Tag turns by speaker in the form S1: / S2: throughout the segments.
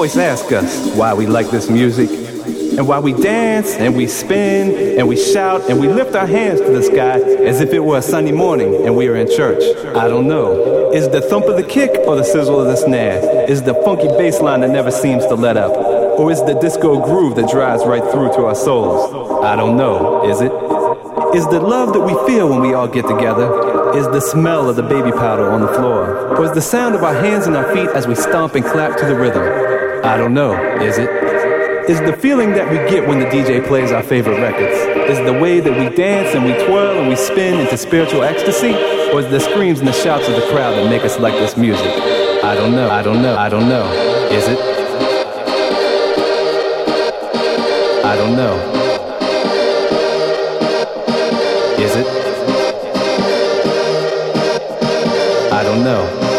S1: Always ask us why we like this music and why we dance and we spin and we shout and we lift our hands to the sky as if it were a Sunday morning and we were in church. I don't know. Is the thump of the kick or the sizzle of the snare? Is the funky bass line that never seems to let up? Or is the disco groove that drives right through to our souls? I don't know. Is it? Is the love that we feel when we all get together? Is the smell of the baby powder on the floor? Or is the sound of our hands and our feet as we stomp and clap to the rhythm? I don't know, is it? Is the feeling that we get when the DJ plays our favorite records? Is the way that we dance and we twirl and we spin into spiritual ecstasy? Or is the screams and the shouts of the crowd that make us like this music? I don't know, I don't know, I don't know. Is it? I don't know. Is it? I don't know.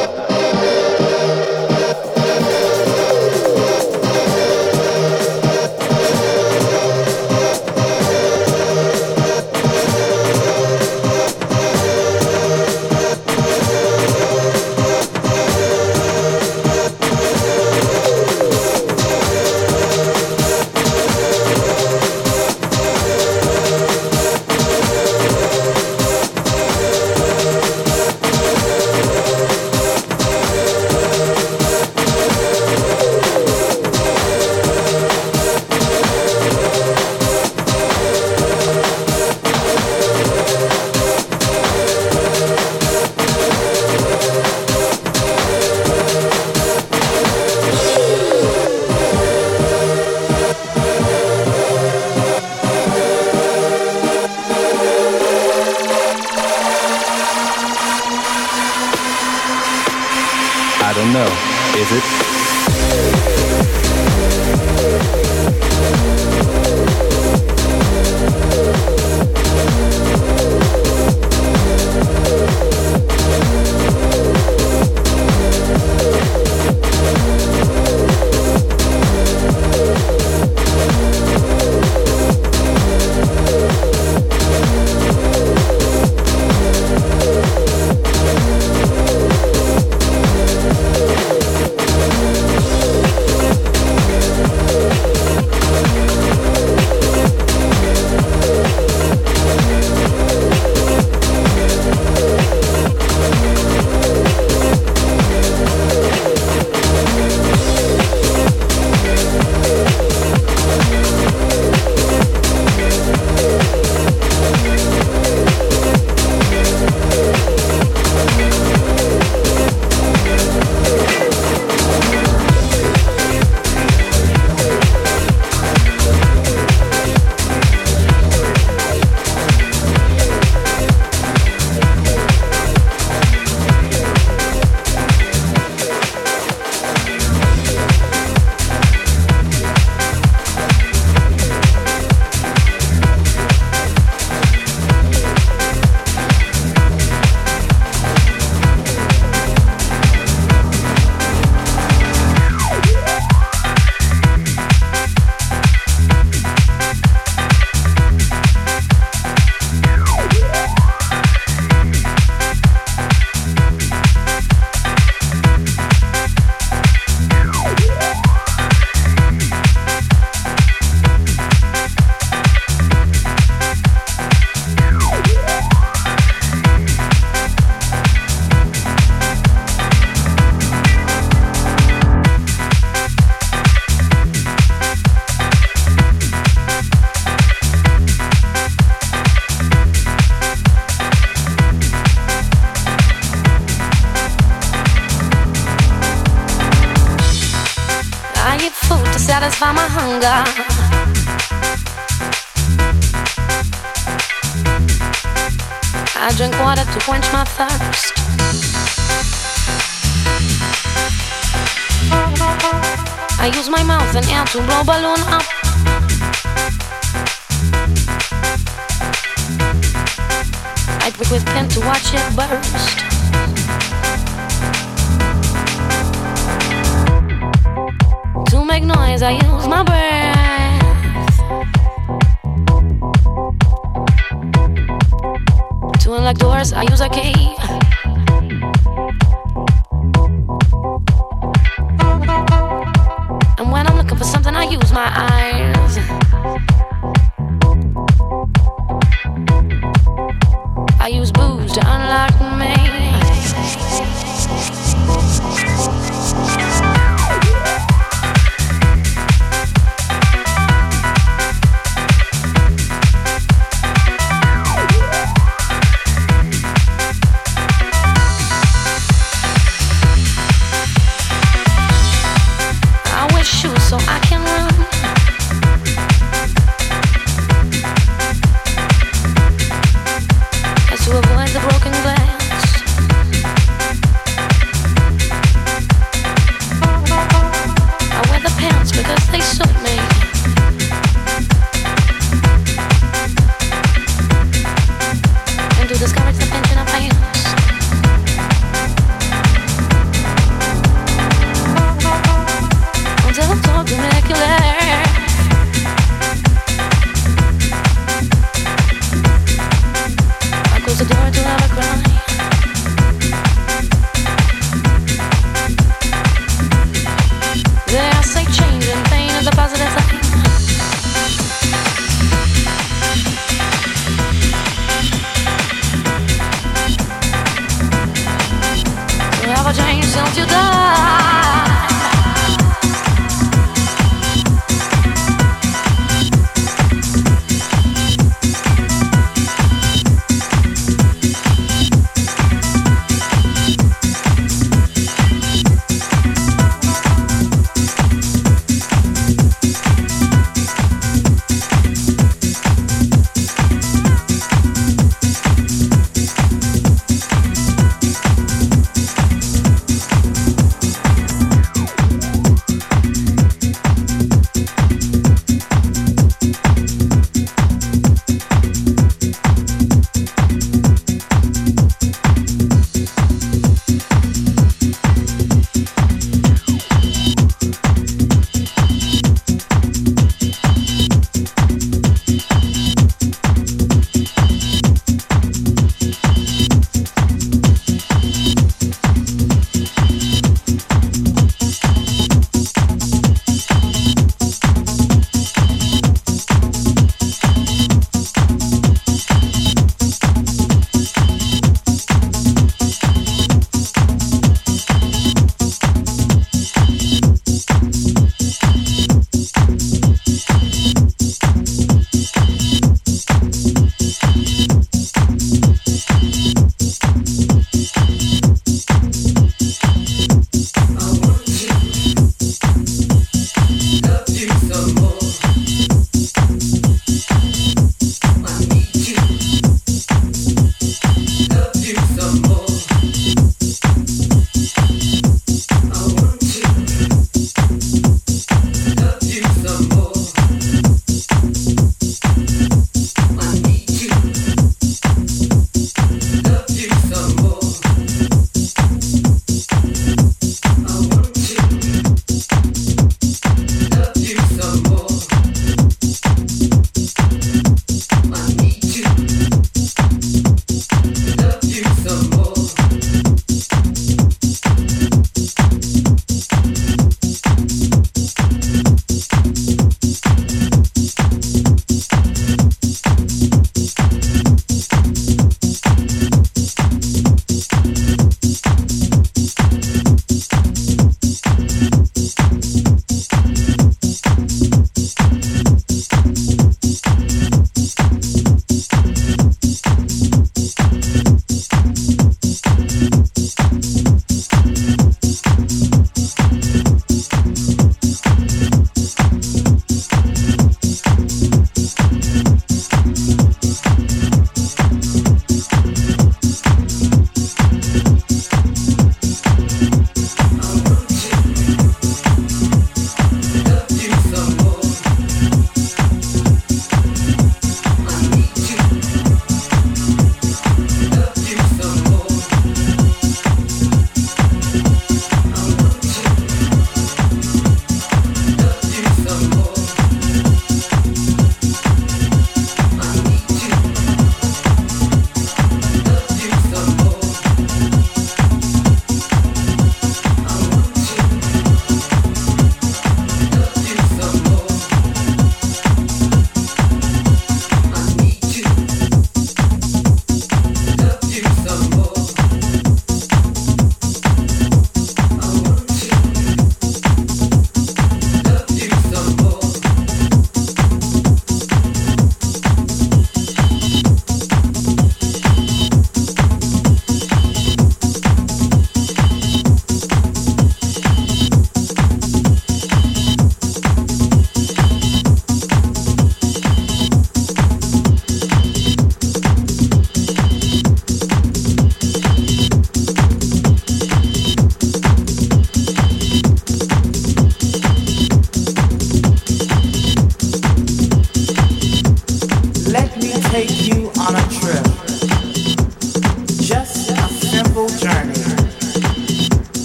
S2: And air